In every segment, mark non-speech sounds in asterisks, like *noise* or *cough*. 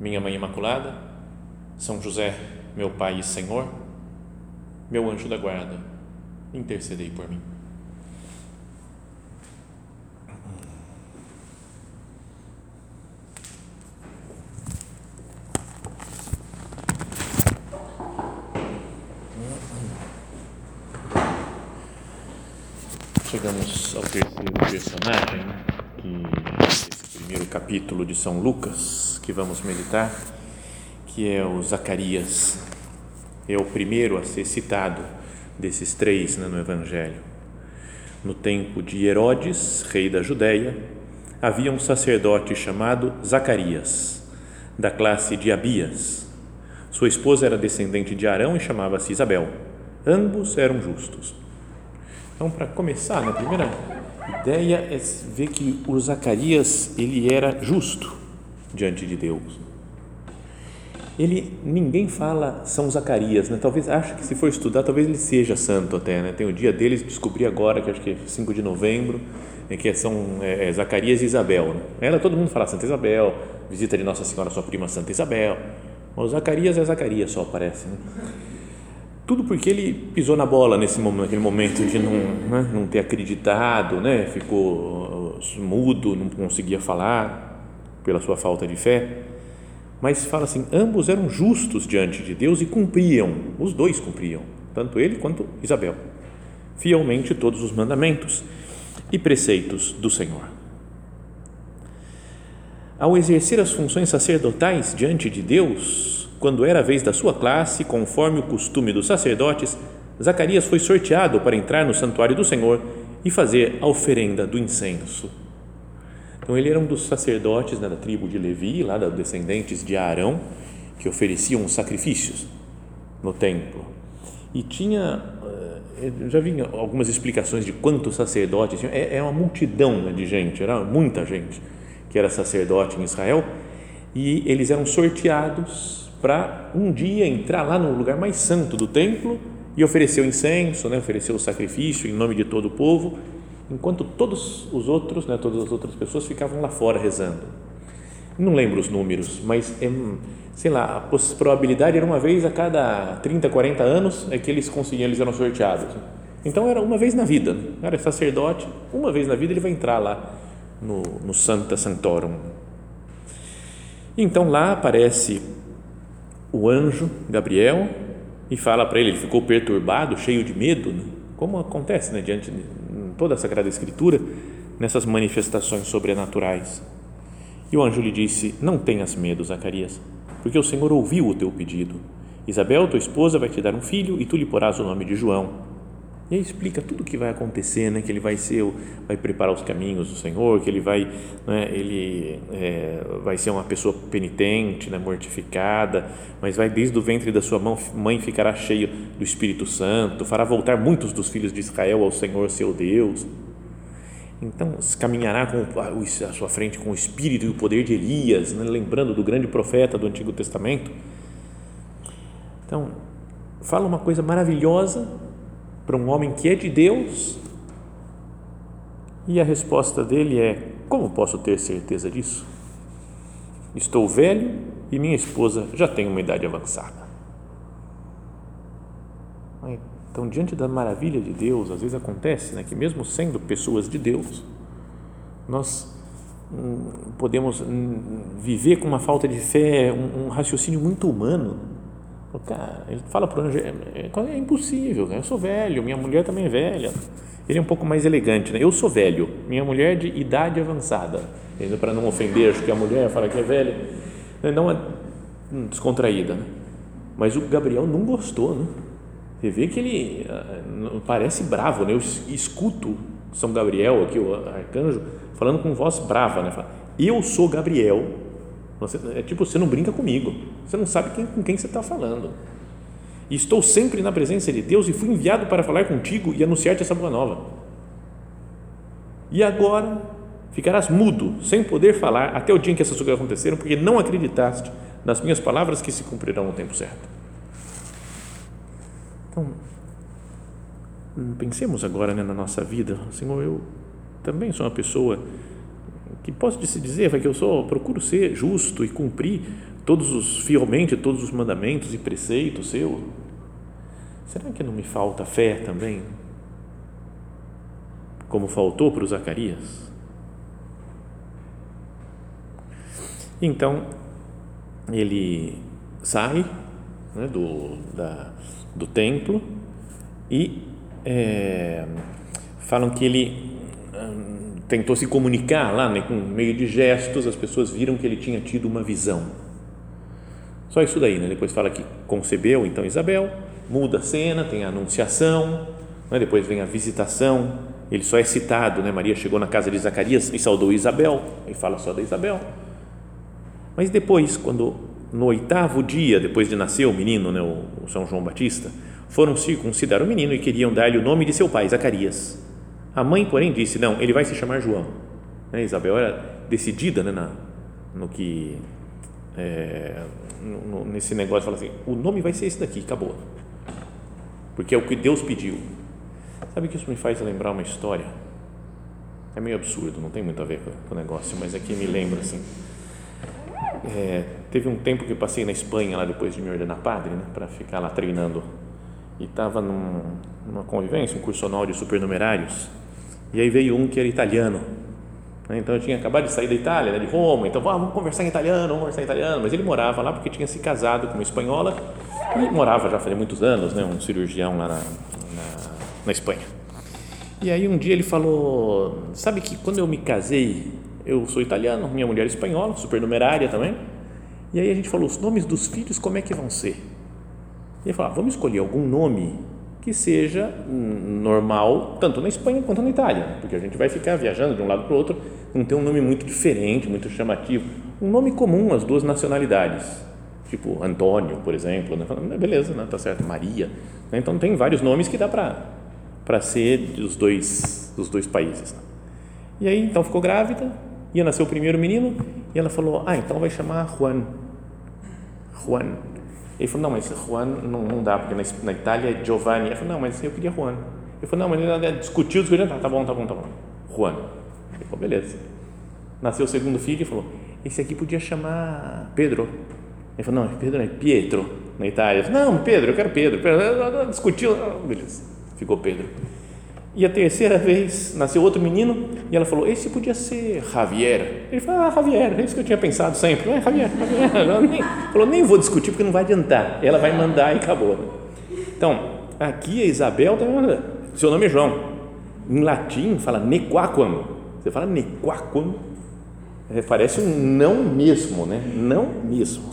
minha Mãe Imaculada, São José, meu Pai e Senhor, meu anjo da guarda, intercedei por mim. Chegamos ao terceiro personagem, que esse primeiro capítulo de São Lucas, que vamos meditar, que é o Zacarias. É o primeiro a ser citado desses três né, no Evangelho. No tempo de Herodes, rei da Judéia, havia um sacerdote chamado Zacarias, da classe de Abias. Sua esposa era descendente de Arão e chamava-se Isabel. Ambos eram justos. Então, para começar, né, a primeira ideia é ver que o Zacarias ele era justo diante de Deus. Ele, ninguém fala São Zacarias, né? Talvez acho que se for estudar, talvez ele seja santo até, né? Tem o dia deles, descobri agora que acho que é 5 de novembro, que são é, é, Zacarias e Isabel. Né? Ela todo mundo fala Santa Isabel, visita de Nossa Senhora, sua prima Santa Isabel. Mas Zacarias é Zacarias só parece, né? Tudo porque ele pisou na bola nesse momento, naquele momento de não, né? não ter acreditado, né? Ficou uh, mudo, não conseguia falar pela sua falta de fé, mas fala assim: ambos eram justos diante de Deus e cumpriam, os dois cumpriam, tanto ele quanto Isabel, fielmente todos os mandamentos e preceitos do Senhor. Ao exercer as funções sacerdotais diante de Deus, quando era a vez da sua classe, conforme o costume dos sacerdotes, Zacarias foi sorteado para entrar no santuário do Senhor e fazer a oferenda do incenso. Então ele era um dos sacerdotes né, da tribo de Levi, lá da descendentes de Arão, que ofereciam sacrifícios no templo. E tinha, eh, já vi algumas explicações de quantos sacerdotes tinha. É, é uma multidão né, de gente, era muita gente que era sacerdote em Israel. E eles eram sorteados para um dia entrar lá no lugar mais santo do templo e oferecer o incenso, né, oferecer o sacrifício em nome de todo o povo enquanto todos os outros, né, todas as outras pessoas ficavam lá fora rezando. Não lembro os números, mas é, sei lá, a probabilidade era uma vez a cada 30, 40 anos é que eles conseguiam, eles eram sorteados. Então era uma vez na vida, era sacerdote, uma vez na vida ele vai entrar lá no, no Santa Santorum. Então lá aparece o anjo Gabriel e fala para ele, ele ficou perturbado, cheio de medo, né? como acontece né, diante de toda a Sagrada Escritura nessas manifestações sobrenaturais. E o anjo lhe disse: Não tenhas medo, Zacarias, porque o Senhor ouviu o teu pedido. Isabel, tua esposa, vai te dar um filho e tu lhe porás o nome de João. E aí explica tudo o que vai acontecer, né? Que ele vai ser, vai preparar os caminhos do Senhor, que ele vai, né? Ele é, vai ser uma pessoa penitente, né? Mortificada, mas vai desde o ventre da sua mãe ficará cheio do Espírito Santo, fará voltar muitos dos filhos de Israel ao Senhor seu Deus. Então caminhará com a sua frente com o espírito e o poder de Elias, né? lembrando do grande profeta do Antigo Testamento. Então fala uma coisa maravilhosa para um homem que é de Deus? E a resposta dele é: Como posso ter certeza disso? Estou velho e minha esposa já tem uma idade avançada. Então, diante da maravilha de Deus, às vezes acontece né, que, mesmo sendo pessoas de Deus, nós hum, podemos hum, viver com uma falta de fé, um, um raciocínio muito humano Cara, ele fala para o anjo, é, é, é, impossível, né? eu sou velho, minha mulher também é velha. Ele é um pouco mais elegante, né? Eu sou velho, minha mulher é de idade avançada. Para não ofender, acho que a mulher fala que é velha, né? não é hum, descontraída. Né? Mas o Gabriel não gostou, né? Você vê que ele ah, parece bravo, né? Eu escuto São Gabriel aqui, o arcanjo, falando com voz brava, né? Fala, eu sou Gabriel Você, é tipo, você não brinca comigo, você não sabe quem, com quem você está falando. E estou sempre na presença de Deus e fui enviado para falar contigo e anunciar-te essa boa nova. E agora ficarás mudo, sem poder falar, até o dia em que essas coisas aconteceram, porque não acreditaste nas minhas palavras que se cumprirão no tempo certo. Então, pensemos agora né, na nossa vida. Senhor, eu também sou uma pessoa que posso se dizer que eu sou, procuro ser justo e cumprir todos os fielmente todos os mandamentos e preceitos seu. Será que não me falta fé também? Como faltou para o Zacarias? Então ele sai né, do, da, do templo e é, falam que ele hum, tentou se comunicar lá, né, com meio de gestos, as pessoas viram que ele tinha tido uma visão. Só isso daí, né? Depois fala que concebeu então Isabel, muda a cena, tem a anunciação, né? depois vem a visitação, ele só é citado, né? Maria chegou na casa de Zacarias e saudou Isabel, e fala só da Isabel. Mas depois, quando no oitavo dia depois de nascer o menino, né, o São João Batista, foram circuncidar o menino e queriam dar-lhe o nome de seu pai, Zacarias. A mãe, porém, disse: Não, ele vai se chamar João. Né, Isabel era decidida né, na, no que. É, nesse negócio, fala assim: o nome vai ser esse daqui, acabou. Porque é o que Deus pediu. Sabe que isso me faz lembrar uma história? É meio absurdo, não tem muito a ver com o negócio, mas é que me lembra assim. É, teve um tempo que eu passei na Espanha lá depois de me ordenar padre, né, para ficar lá treinando e estava num, numa convivência, um curso anual de supernumerários, e aí veio um que era italiano? Então eu tinha acabado de sair da Itália, né, de Roma, então ah, vamos conversar em italiano, vamos conversar em italiano, mas ele morava lá porque tinha se casado com uma espanhola e morava já fazia muitos anos, né, um cirurgião lá na, na, na Espanha. E aí um dia ele falou, sabe que quando eu me casei, eu sou italiano, minha mulher é espanhola, supernumerária também, e aí a gente falou, os nomes dos filhos como é que vão ser? E ele falou, ah, vamos escolher algum nome que seja normal, tanto na Espanha quanto na Itália, porque a gente vai ficar viajando de um lado para o outro, não tem um nome muito diferente, muito chamativo, um nome comum às duas nacionalidades, tipo Antônio, por exemplo, né? beleza, né? tá certo, Maria, né? então tem vários nomes que dá para para ser dos dois dos dois países. E aí então ficou grávida, ia nascer o primeiro menino e ela falou, ah, então vai chamar Juan, Juan ele falou, não, mas Juan não, não dá, porque na, na Itália é Giovanni. Ele falou, não, mas eu queria Juan. Ele falou, não, mas ele discutiu, discutiu, tá, tá bom, tá bom, tá bom. Juan. Ele falou, beleza. Nasceu o segundo filho e falou, esse aqui podia chamar Pedro. Ele falou, não, Pedro é Pietro, na Itália. Falei, não, Pedro, eu quero Pedro. Pedro discutiu, beleza. Ficou Pedro. E a terceira vez nasceu outro menino e ela falou: Esse podia ser Javier. Ele falou: Ah, Javier, é isso que eu tinha pensado sempre. É, Javier, Javier. *laughs* Ela nem, falou: Nem vou discutir porque não vai adiantar. Ela vai mandar e acabou. Né? Então, aqui a Isabel uma, Seu nome é João. Em latim fala nequaquam. Você fala nequaquam, é, parece um não mesmo, né? Não mesmo.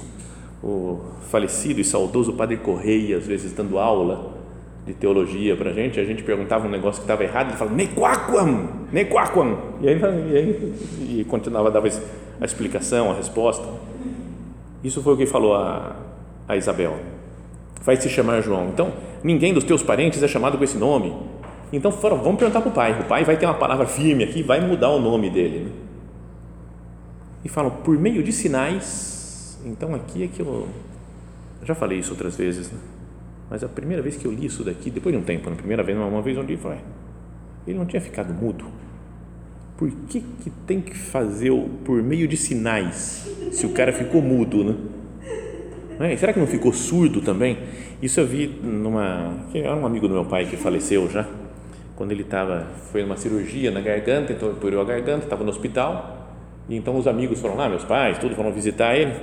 O falecido e saudoso Padre Correia, às vezes dando aula de teologia para a gente, a gente perguntava um negócio que estava errado, ele falava, nequaquam, nequaquam, e aí, e, aí, e continuava, dava a explicação, a resposta. Isso foi o que falou a, a Isabel. Vai se chamar João. Então, ninguém dos teus parentes é chamado com esse nome. Então, foram, vamos perguntar para o pai. O pai vai ter uma palavra firme aqui, vai mudar o nome dele. Né? E falam, por meio de sinais. Então, aqui é que eu. eu já falei isso outras vezes, né? Mas a primeira vez que eu li isso daqui, depois de um tempo, na primeira vez, uma vez eu li, falei, ele não tinha ficado mudo. Por que, que tem que fazer por meio de sinais se o cara ficou mudo, né? É? Será que não ficou surdo também? Isso eu vi numa. Era um amigo do meu pai que faleceu já, quando ele estava. Foi numa cirurgia na garganta, então ele a garganta, estava no hospital, e então os amigos foram lá, meus pais, tudo, foram visitar ele,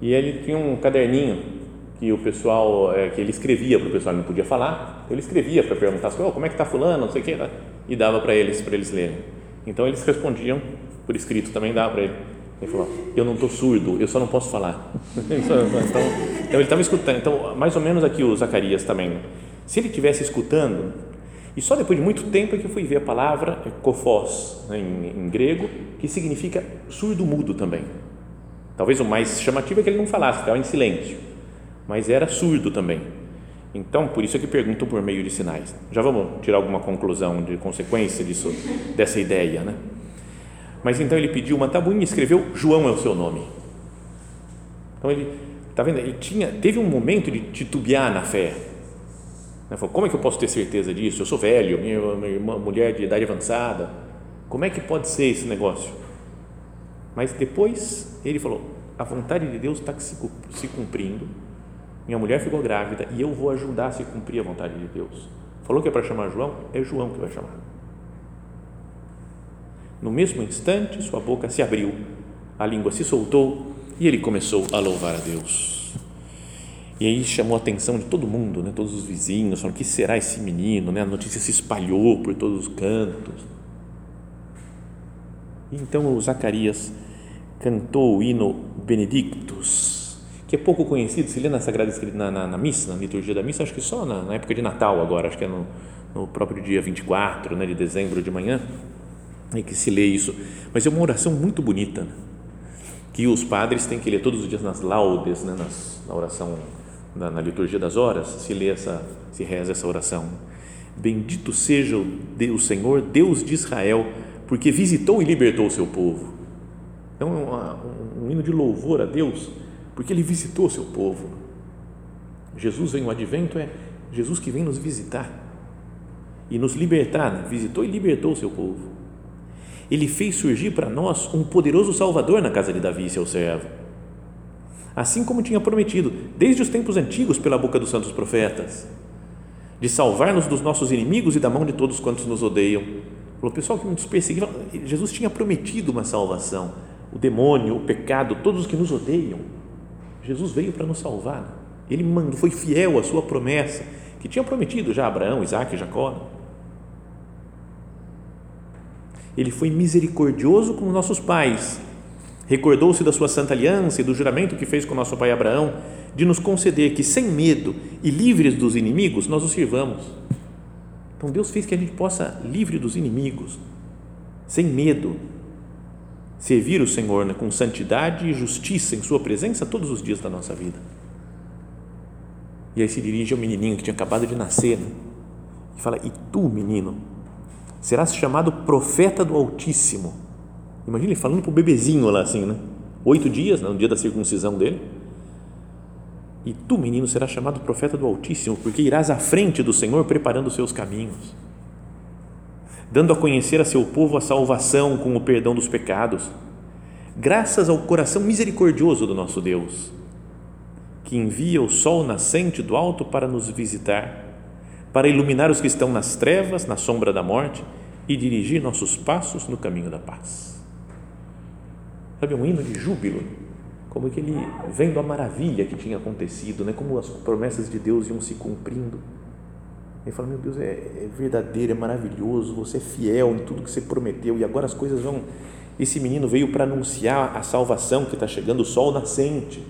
e ele tinha um caderninho que o pessoal, é, que ele escrevia para o pessoal, ele não podia falar, então ele escrevia para perguntar oh, como é que está fulano, não sei o que, né? e dava para eles, para eles lerem. Então eles respondiam por escrito, também dava para ele. Ele falou, eu não estou surdo, eu só não posso falar. *laughs* então, então, ele estava escutando, então mais ou menos aqui o Zacarias também, se ele estivesse escutando, e só depois de muito tempo é que eu fui ver a palavra kofos, né, em, em grego, que significa surdo-mudo também. Talvez o mais chamativo é que ele não falasse, estava em silêncio, mas era surdo também. Então, por isso é que perguntam por meio de sinais. Já vamos tirar alguma conclusão de consequência disso, dessa ideia, né? Mas então ele pediu uma tabuinha e escreveu João é o seu nome. Então ele, tá vendo? Ele tinha, teve um momento de titubear na fé. Ele falou, como é que eu posso ter certeza disso? Eu sou velho, minha, minha irmã, mulher de idade avançada. Como é que pode ser esse negócio? Mas depois ele falou, a vontade de Deus está se cumprindo minha mulher ficou grávida e eu vou ajudar a se cumprir a vontade de Deus. Falou que é para chamar João, é João que vai chamar. No mesmo instante, sua boca se abriu, a língua se soltou e ele começou a louvar a Deus. E aí chamou a atenção de todo mundo, né? todos os vizinhos, falaram: que será esse menino? Né? A notícia se espalhou por todos os cantos. Então o Zacarias cantou o hino Benedictus que é pouco conhecido, se lê na Sagrada Escritura, na, na, na, missa, na liturgia da missa, acho que só na, na, época de Natal agora, acho que é no, no próprio dia 24 né, de dezembro de manhã, é que se lê isso. Mas é uma oração muito bonita, né, que os padres têm que ler todos os dias nas laudes, né, nas, na oração, na, na liturgia das horas, se lê essa, se reza essa oração. Bendito seja o Deus, Senhor, Deus de Israel, porque visitou e libertou o seu povo. Então é um, um hino de louvor a Deus, porque ele visitou o seu povo. Jesus vem, o advento é Jesus que vem nos visitar e nos libertar, né? visitou e libertou o seu povo. Ele fez surgir para nós um poderoso Salvador na casa de Davi, seu servo. Assim como tinha prometido, desde os tempos antigos, pela boca dos santos profetas, de salvar-nos dos nossos inimigos e da mão de todos quantos nos odeiam. O pessoal que nos perseguia, Jesus tinha prometido uma salvação. O demônio, o pecado, todos os que nos odeiam Jesus veio para nos salvar. Ele mandou, foi fiel à sua promessa, que tinha prometido já a Abraão, Isaac e Jacó. Ele foi misericordioso com nossos pais, recordou-se da sua santa aliança e do juramento que fez com nosso pai Abraão, de nos conceder que, sem medo e livres dos inimigos, nós o sirvamos. Então Deus fez que a gente possa, livre dos inimigos, sem medo, servir o Senhor né, com santidade e justiça em Sua presença todos os dias da nossa vida. E aí se dirige ao menininho que tinha acabado de nascer né, e fala: E tu, menino, serás chamado profeta do Altíssimo. Imagina ele falando para o bebezinho lá assim, né? Oito dias, no dia da circuncisão dele. E tu, menino, serás chamado profeta do Altíssimo, porque irás à frente do Senhor preparando os seus caminhos dando a conhecer a seu povo a salvação com o perdão dos pecados, graças ao coração misericordioso do nosso Deus, que envia o sol nascente do alto para nos visitar, para iluminar os que estão nas trevas, na sombra da morte e dirigir nossos passos no caminho da paz. Sabe, um hino de júbilo, como que ele vendo a maravilha que tinha acontecido, né? como as promessas de Deus iam se cumprindo ele fala: Meu Deus, é, é verdadeiro, é maravilhoso, você é fiel em tudo que você prometeu e agora as coisas vão. Esse menino veio para anunciar a salvação que está chegando, o sol nascente,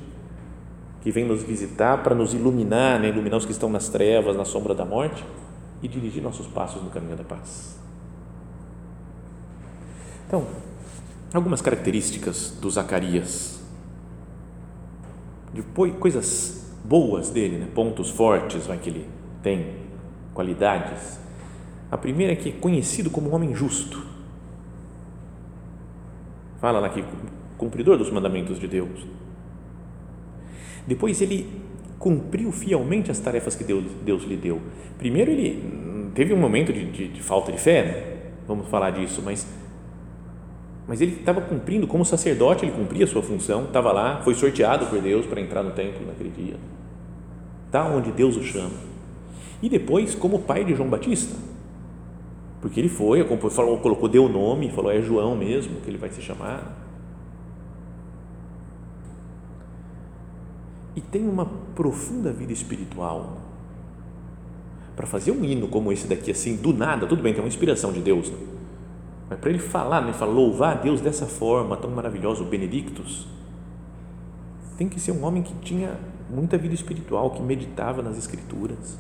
que vem nos visitar para nos iluminar, né? iluminar os que estão nas trevas, na sombra da morte e dirigir nossos passos no caminho da paz. Então, algumas características do Zacarias, depois coisas boas dele, né? pontos fortes vai, que ele tem qualidades. A primeira é que é conhecido como um homem justo. Fala lá que cumpridor dos mandamentos de Deus. Depois ele cumpriu fielmente as tarefas que Deus, Deus lhe deu. Primeiro ele teve um momento de, de, de falta de fé, né? vamos falar disso, mas mas ele estava cumprindo como sacerdote, ele cumpria a sua função, estava lá, foi sorteado por Deus para entrar no templo naquele dia. Está onde Deus o chama e depois como pai de João Batista, porque ele foi, falou, colocou, deu o nome, falou é João mesmo que ele vai se chamar. E tem uma profunda vida espiritual. Para fazer um hino como esse daqui, assim, do nada, tudo bem, tem uma inspiração de Deus, né? mas para ele falar, né, falar, louvar a Deus dessa forma tão maravilhosa, o Benedictus, tem que ser um homem que tinha muita vida espiritual, que meditava nas Escrituras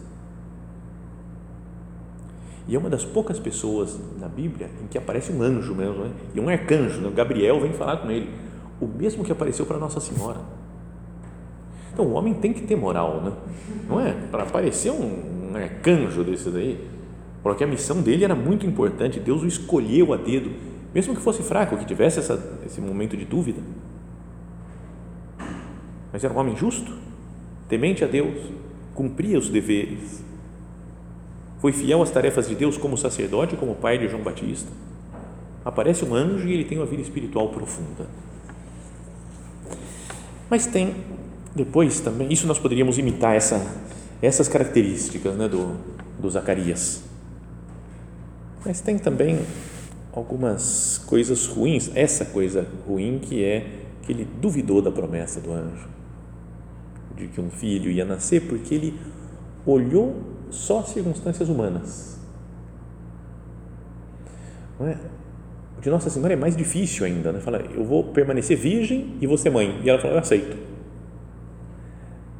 e é uma das poucas pessoas na Bíblia em que aparece um anjo mesmo, né? e um arcanjo, né? Gabriel vem falar com ele. o mesmo que apareceu para Nossa Senhora. Então o homem tem que ter moral, né? não é? Para aparecer um, um arcanjo desse daí, porque a missão dele era muito importante, Deus o escolheu a dedo, mesmo que fosse fraco, que tivesse essa, esse momento de dúvida. Mas era um homem justo, temente a Deus, cumpria os deveres, foi fiel às tarefas de Deus como sacerdote, como pai de João Batista. Aparece um anjo e ele tem uma vida espiritual profunda. Mas tem depois também, isso nós poderíamos imitar essa, essas características né, do, do Zacarias. Mas tem também algumas coisas ruins, essa coisa ruim que é que ele duvidou da promessa do anjo, de que um filho ia nascer, porque ele olhou só circunstâncias humanas. Não é? De Nossa Senhora é mais difícil ainda, né? Fala, eu vou permanecer virgem e ser mãe. E ela fala, eu aceito.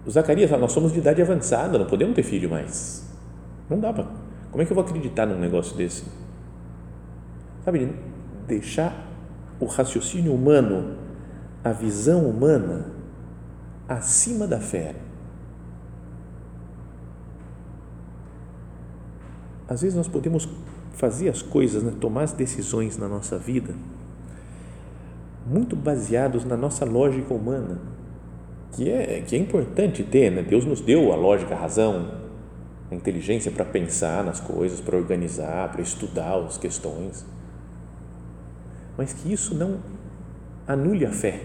O Zacarias fala, nós somos de idade avançada, não podemos ter filho mais. Não dá para. Como é que eu vou acreditar num negócio desse? Sabe, deixar o raciocínio humano, a visão humana, acima da fé. Às vezes nós podemos fazer as coisas, né, tomar as decisões na nossa vida muito baseados na nossa lógica humana, que é, que é importante ter, né? Deus nos deu a lógica, a razão, a inteligência para pensar nas coisas, para organizar, para estudar as questões, mas que isso não anule a fé.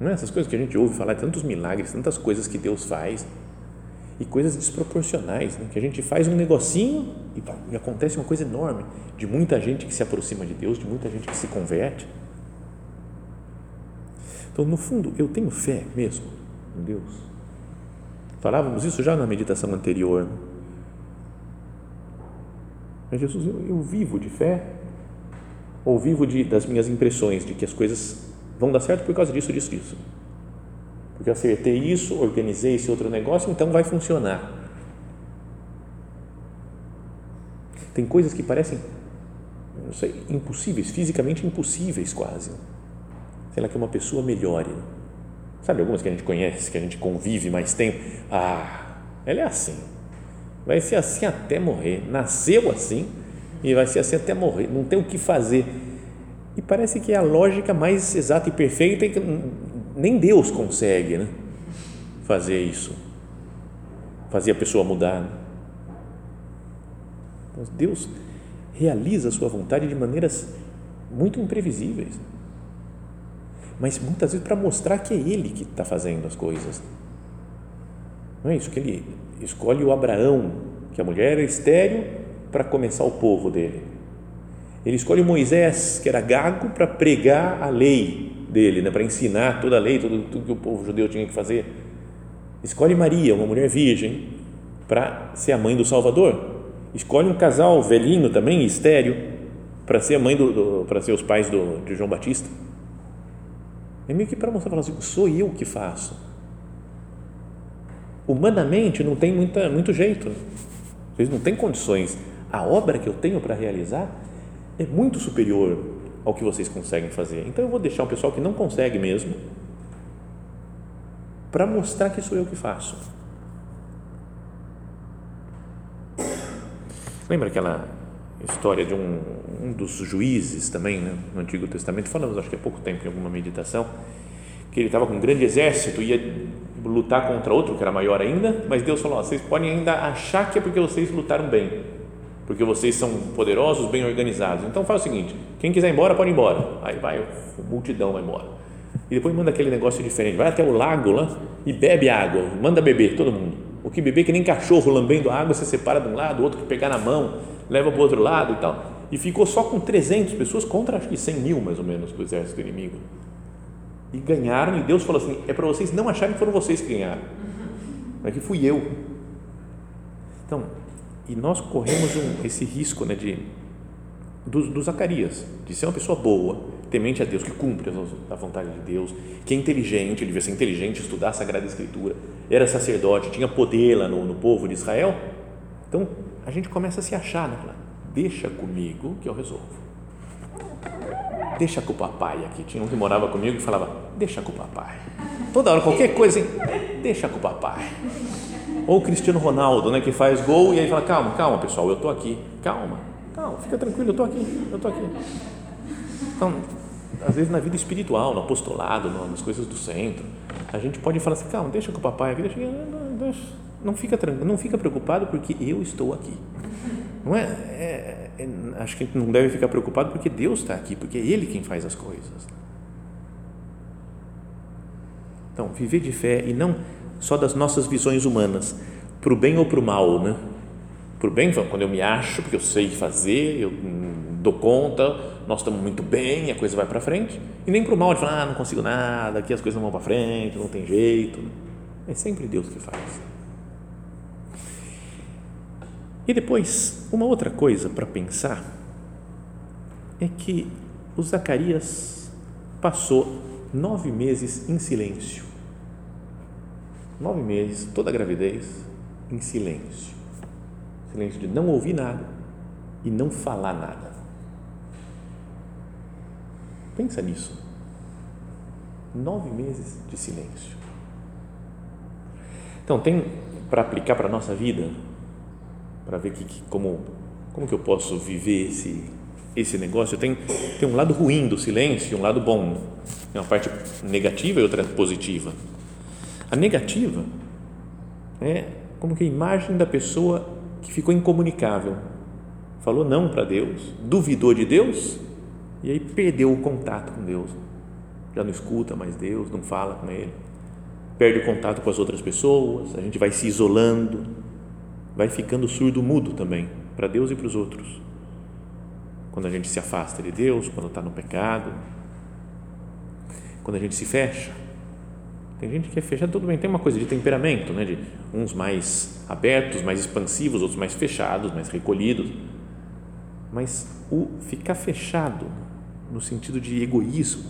Não é essas coisas que a gente ouve falar, tantos milagres, tantas coisas que Deus faz, e coisas desproporcionais, né? que a gente faz um negocinho e, e acontece uma coisa enorme de muita gente que se aproxima de Deus, de muita gente que se converte. Então, no fundo, eu tenho fé mesmo em Deus. Falávamos isso já na meditação anterior. Mas Jesus, eu, eu vivo de fé ou vivo de, das minhas impressões de que as coisas vão dar certo por causa disso, disso, disso porque eu acertei isso, organizei esse outro negócio, então vai funcionar. Tem coisas que parecem, não sei, impossíveis, fisicamente impossíveis quase. Sei lá, que uma pessoa melhore. Sabe algumas que a gente conhece, que a gente convive mais tempo? Ah, ela é assim. Vai ser assim até morrer. Nasceu assim e vai ser assim até morrer. Não tem o que fazer. E parece que é a lógica mais exata e perfeita nem Deus consegue né, fazer isso, fazer a pessoa mudar. Né? Então, Deus realiza a sua vontade de maneiras muito imprevisíveis, mas muitas vezes para mostrar que é Ele que está fazendo as coisas. Não é isso que Ele escolhe o Abraão, que a mulher era estéreo, para começar o povo dele. Ele escolhe Moisés, que era gago, para pregar a lei dele, né, para ensinar toda a lei, tudo, tudo que o povo judeu tinha que fazer. Escolhe Maria, uma mulher virgem, para ser a mãe do Salvador. Escolhe um casal velhinho também, estéreo, para ser a mãe do, do para ser os pais do, de João Batista. É meio que para mostrar, assim, sou eu que faço. Humanamente não tem muita, muito jeito. Vocês não têm condições. A obra que eu tenho para realizar é muito superior ao que vocês conseguem fazer. Então eu vou deixar um pessoal que não consegue mesmo para mostrar que sou eu que faço. Lembra aquela história de um, um dos juízes também né, no Antigo Testamento? Falamos, acho que há pouco tempo, em alguma meditação, que ele estava com um grande exército, ia lutar contra outro que era maior ainda, mas Deus falou: vocês podem ainda achar que é porque vocês lutaram bem, porque vocês são poderosos, bem organizados. Então faz o seguinte: quem quiser ir embora, pode ir embora. Aí vai, multidão vai embora. E depois manda aquele negócio diferente, vai até o lago lá e bebe água, manda beber todo mundo. O que beber que nem cachorro lambendo água, você separa de um lado, o outro que pegar na mão, leva para o outro lado e tal. E ficou só com 300 pessoas contra acho que 100 mil mais ou menos do exército inimigo. E ganharam, e Deus falou assim: é para vocês não acharem que foram vocês que ganharam, é que fui eu. Então, e nós corremos um, esse risco né, de, do, do Zacarias, de ser uma pessoa boa, temente a Deus, que cumpre a, vontade de Deus, que é inteligente, ele devia ser inteligente, estudar a Sagrada Escritura, era sacerdote, tinha poder lá no, no povo de Israel. Então a gente começa a se achar, né? deixa comigo que eu resolvo. deixa com o papai aqui. Tinha um que morava comigo que falava, deixa com o papai. Toda hora, qualquer coisa, hein? deixa com o papai. Ou o Cristiano Ronaldo, né, que faz gol e aí fala, calma, calma, pessoal, eu tô aqui. Calma, calma, fica tranquilo, eu tô aqui, eu tô aqui. Então, às vezes na vida espiritual, no apostolado, nas coisas do centro, a gente pode falar assim, calma, deixa com o papai aqui, deixa, não, deixa, não fica não fica preocupado porque eu estou aqui. Não é, é, é, acho que não deve ficar preocupado porque Deus está aqui, porque é Ele quem faz as coisas. Então, viver de fé e não só das nossas visões humanas, para o bem ou para o mal, né? O bem, quando eu me acho, porque eu sei fazer, eu dou conta, nós estamos muito bem, a coisa vai para frente, e nem para o mal, de falar, ah, não consigo nada, aqui as coisas não vão para frente, não tem jeito. É sempre Deus que faz. E depois, uma outra coisa para pensar é que o Zacarias passou nove meses em silêncio. Nove meses, toda a gravidez, em silêncio. Silêncio de não ouvir nada e não falar nada. Pensa nisso. Nove meses de silêncio. Então, tem para aplicar para a nossa vida para ver que, que, como, como que eu posso viver esse, esse negócio. Tem, tem um lado ruim do silêncio e um lado bom. Tem uma parte negativa e outra positiva. A negativa é como que a imagem da pessoa que ficou incomunicável. Falou não para Deus, duvidou de Deus e aí perdeu o contato com Deus. Já não escuta mais Deus, não fala com Ele. Perde o contato com as outras pessoas, a gente vai se isolando vai ficando surdo-mudo também para Deus e para os outros. Quando a gente se afasta de Deus, quando está no pecado, quando a gente se fecha. Tem gente que é fechada, tudo bem, tem uma coisa de temperamento, né? de uns mais abertos, mais expansivos, outros mais fechados, mais recolhidos. Mas o ficar fechado, no sentido de egoísmo,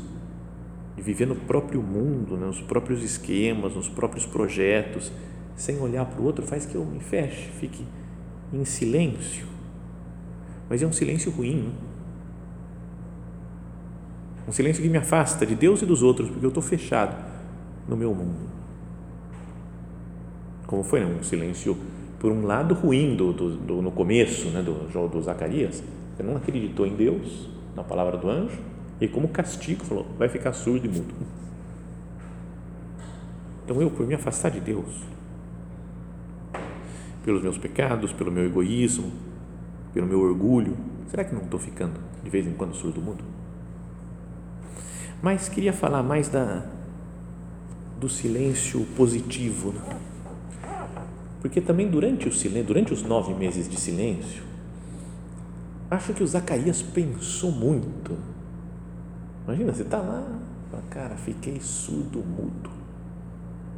de viver no próprio mundo, né? nos próprios esquemas, nos próprios projetos, sem olhar para o outro faz que eu me feche, fique em silêncio. Mas é um silêncio ruim. Né? Um silêncio que me afasta de Deus e dos outros, porque eu estou fechado no meu mundo. Como foi né? um silêncio, por um lado, ruim do, do, do no começo né? do, do Zacarias, que não acreditou em Deus, na palavra do anjo, e como castigo falou, vai ficar surdo e mudo. Então eu, por me afastar de Deus, pelos meus pecados, pelo meu egoísmo, pelo meu orgulho. Será que não estou ficando de vez em quando surdo mudo? Mas queria falar mais da do silêncio positivo, né? porque também durante o silêncio, durante os nove meses de silêncio, acho que o Zacarias pensou muito. Imagina, você está lá, cara, fiquei surdo mudo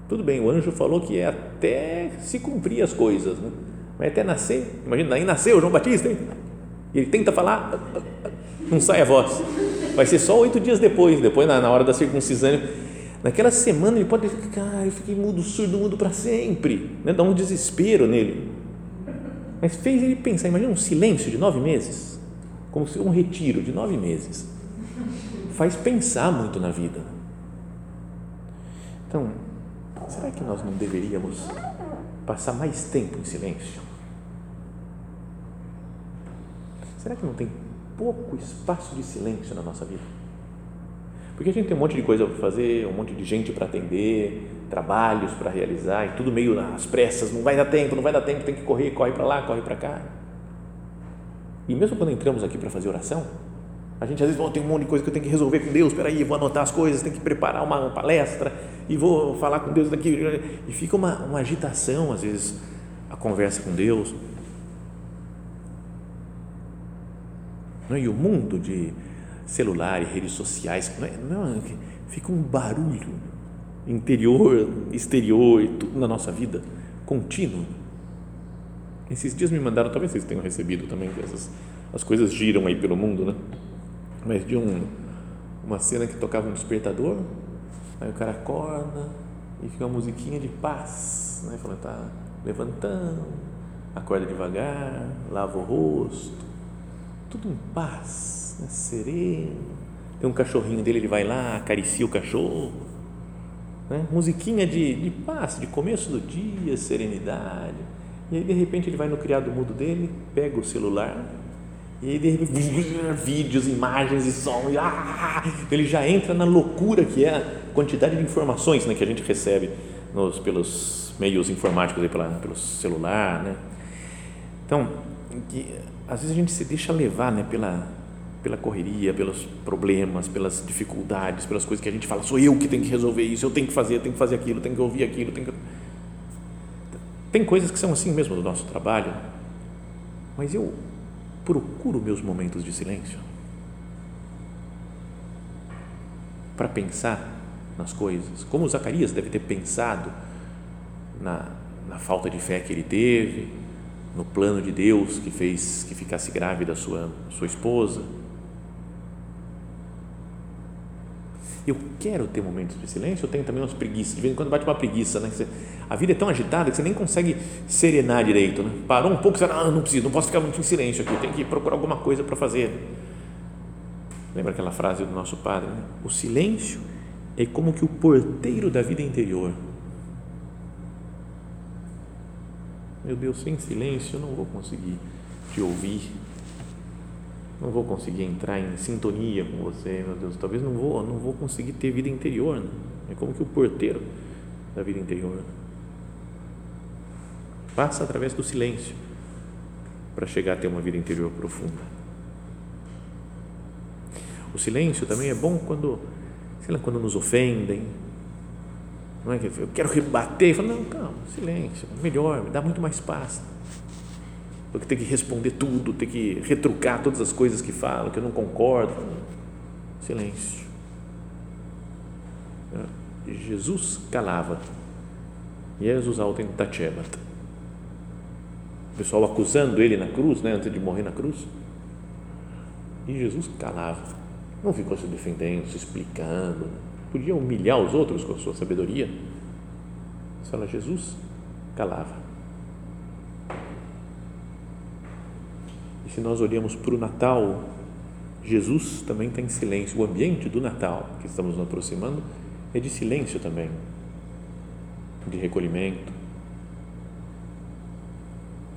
tudo bem, o anjo falou que é até se cumprir as coisas, né? mas até nascer, imagina, aí nasceu João Batista, hein? e ele tenta falar, não sai a voz, vai ser só oito dias depois, depois na, na hora da circuncisão, naquela semana ele pode ficar, cara, eu fiquei mudo, surdo, mudo para sempre, né? dá um desespero nele, mas fez ele pensar, imagina um silêncio de nove meses, como se um retiro de nove meses, faz pensar muito na vida. Então, será que nós não deveríamos passar mais tempo em silêncio? Será que não tem pouco espaço de silêncio na nossa vida? Porque a gente tem um monte de coisa para fazer, um monte de gente para atender, trabalhos para realizar, e tudo meio às pressas, não vai dar tempo, não vai dar tempo, tem que correr, corre para lá, corre para cá. E mesmo quando entramos aqui para fazer oração, a gente às vezes oh, tem um monte de coisa que eu tenho que resolver com Deus, espera aí, vou anotar as coisas, tem que preparar uma palestra e vou falar com Deus daqui e fica uma, uma agitação às vezes a conversa com Deus. É? E o mundo de celular e redes sociais, não é, é, fica um barulho interior, exterior e tudo na nossa vida contínuo. Esses dias me mandaram, talvez vocês tenham recebido também, essas, as coisas giram aí pelo mundo, né? mas de um, uma cena que tocava um despertador, aí o cara acorda e fica uma musiquinha de paz, né? Falando, tá levantando, acorda devagar, lava o rosto, tudo em paz, né? sereno, Tem um cachorrinho dele, ele vai lá, acaricia o cachorro. Né? Musiquinha de, de paz, de começo do dia, serenidade. E aí, de repente, ele vai no criado mudo dele, pega o celular e aí, de repente, vídeos, imagens e som. E, ah, ele já entra na loucura que é a quantidade de informações né, que a gente recebe nos, pelos meios informáticos, aí, pela, pelo celular. Né? Então, que, às vezes a gente se deixa levar né, pela, pela correria, pelos problemas, pelas dificuldades, pelas coisas que a gente fala, sou eu que tenho que resolver isso, eu tenho que fazer, eu tenho que fazer aquilo, eu tenho que ouvir aquilo, tenho que... Tem coisas que são assim mesmo do nosso trabalho, mas eu procuro meus momentos de silêncio para pensar nas coisas, como Zacarias deve ter pensado na, na falta de fé que ele teve, no plano de Deus que fez que ficasse grávida sua, sua esposa. Eu quero ter momentos de silêncio, eu tenho também umas preguiças, de vez em quando bate uma preguiça, né? Você, a vida é tão agitada que você nem consegue serenar direito, né? Parou um pouco, você ah, não preciso, não posso ficar muito em silêncio aqui, tem que procurar alguma coisa para fazer. Lembra aquela frase do nosso padre? Né? O silêncio é como que o porteiro da vida interior Meu Deus, sem silêncio eu não vou conseguir te ouvir, não vou conseguir entrar em sintonia com você, meu Deus. Talvez não vou, não vou conseguir ter vida interior. Né? É como que o porteiro da vida interior passa através do silêncio para chegar a ter uma vida interior profunda. O silêncio também é bom quando, sei lá, quando nos ofendem, não é que eu quero rebater, e falo, não, calma, silêncio, melhor, me dá muito mais paz. Porque tem que responder tudo, tem que retrucar todas as coisas que falo, que eu não concordo. Silêncio. Jesus calava. Jesus autem tachebat. O pessoal acusando ele na cruz, né, antes de morrer na cruz. E Jesus calava. Não ficou se defendendo, se explicando podia humilhar os outros com a sua sabedoria. Mas fala, Jesus calava. E se nós olhamos para o Natal, Jesus também está em silêncio. O ambiente do Natal que estamos nos aproximando é de silêncio também, de recolhimento.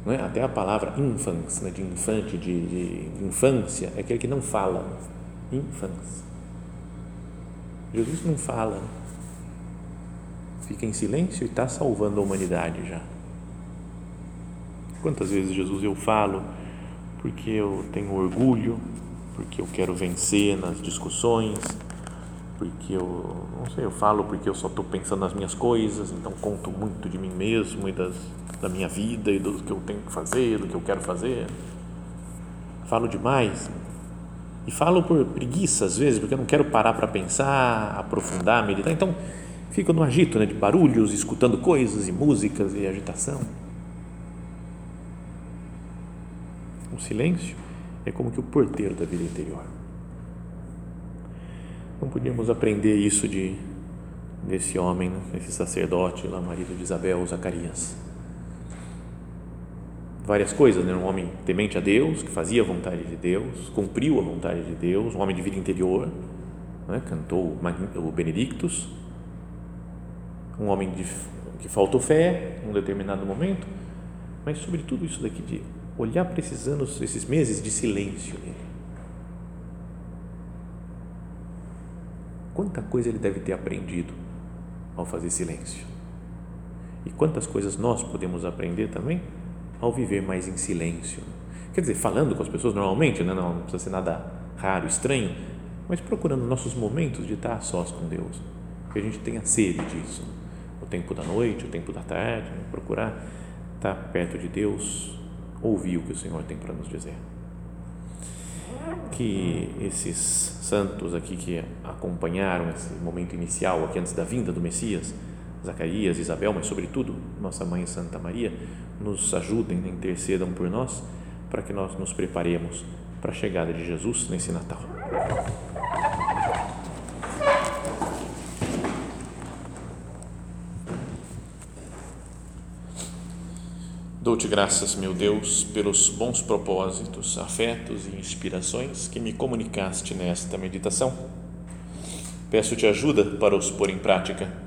Não é? Até a palavra infans, né, de infante, de, de infância, é aquele que não fala. Infans Jesus não fala, fica em silêncio e está salvando a humanidade já. Quantas vezes Jesus eu falo porque eu tenho orgulho, porque eu quero vencer nas discussões, porque eu não sei, eu falo porque eu só estou pensando nas minhas coisas, então conto muito de mim mesmo e das, da minha vida e do que eu tenho que fazer, do que eu quero fazer. Falo demais, e falo por preguiça às vezes, porque eu não quero parar para pensar, aprofundar, meditar. Então, fico no agito né, de barulhos, escutando coisas e músicas e agitação. O silêncio é como que o porteiro da vida interior. Não podíamos aprender isso de desse homem, né, esse sacerdote lá, marido de Isabel, Zacarias várias coisas, né? um homem temente a Deus, que fazia a vontade de Deus, cumpriu a vontade de Deus, um homem de vida interior, né? cantou o Benedictus, um homem de, que faltou fé em um determinado momento, mas sobre tudo isso daqui de olhar para esses anos, esses meses de silêncio dele. Quanta coisa ele deve ter aprendido ao fazer silêncio. E quantas coisas nós podemos aprender também ao viver mais em silêncio. Quer dizer, falando com as pessoas normalmente, né? não precisa ser nada raro, estranho, mas procurando nossos momentos de estar a sós com Deus, que a gente tenha sede disso. O tempo da noite, o tempo da tarde, procurar estar perto de Deus, ouvir o que o Senhor tem para nos dizer. Que esses santos aqui que acompanharam esse momento inicial, aqui antes da vinda do Messias, Zacarias, Isabel, mas sobretudo nossa mãe Santa Maria, nos ajudem, intercedam por nós, para que nós nos preparemos para a chegada de Jesus nesse Natal. Dou-te graças, meu Deus, pelos bons propósitos, afetos e inspirações que me comunicaste nesta meditação. Peço-te ajuda para os pôr em prática.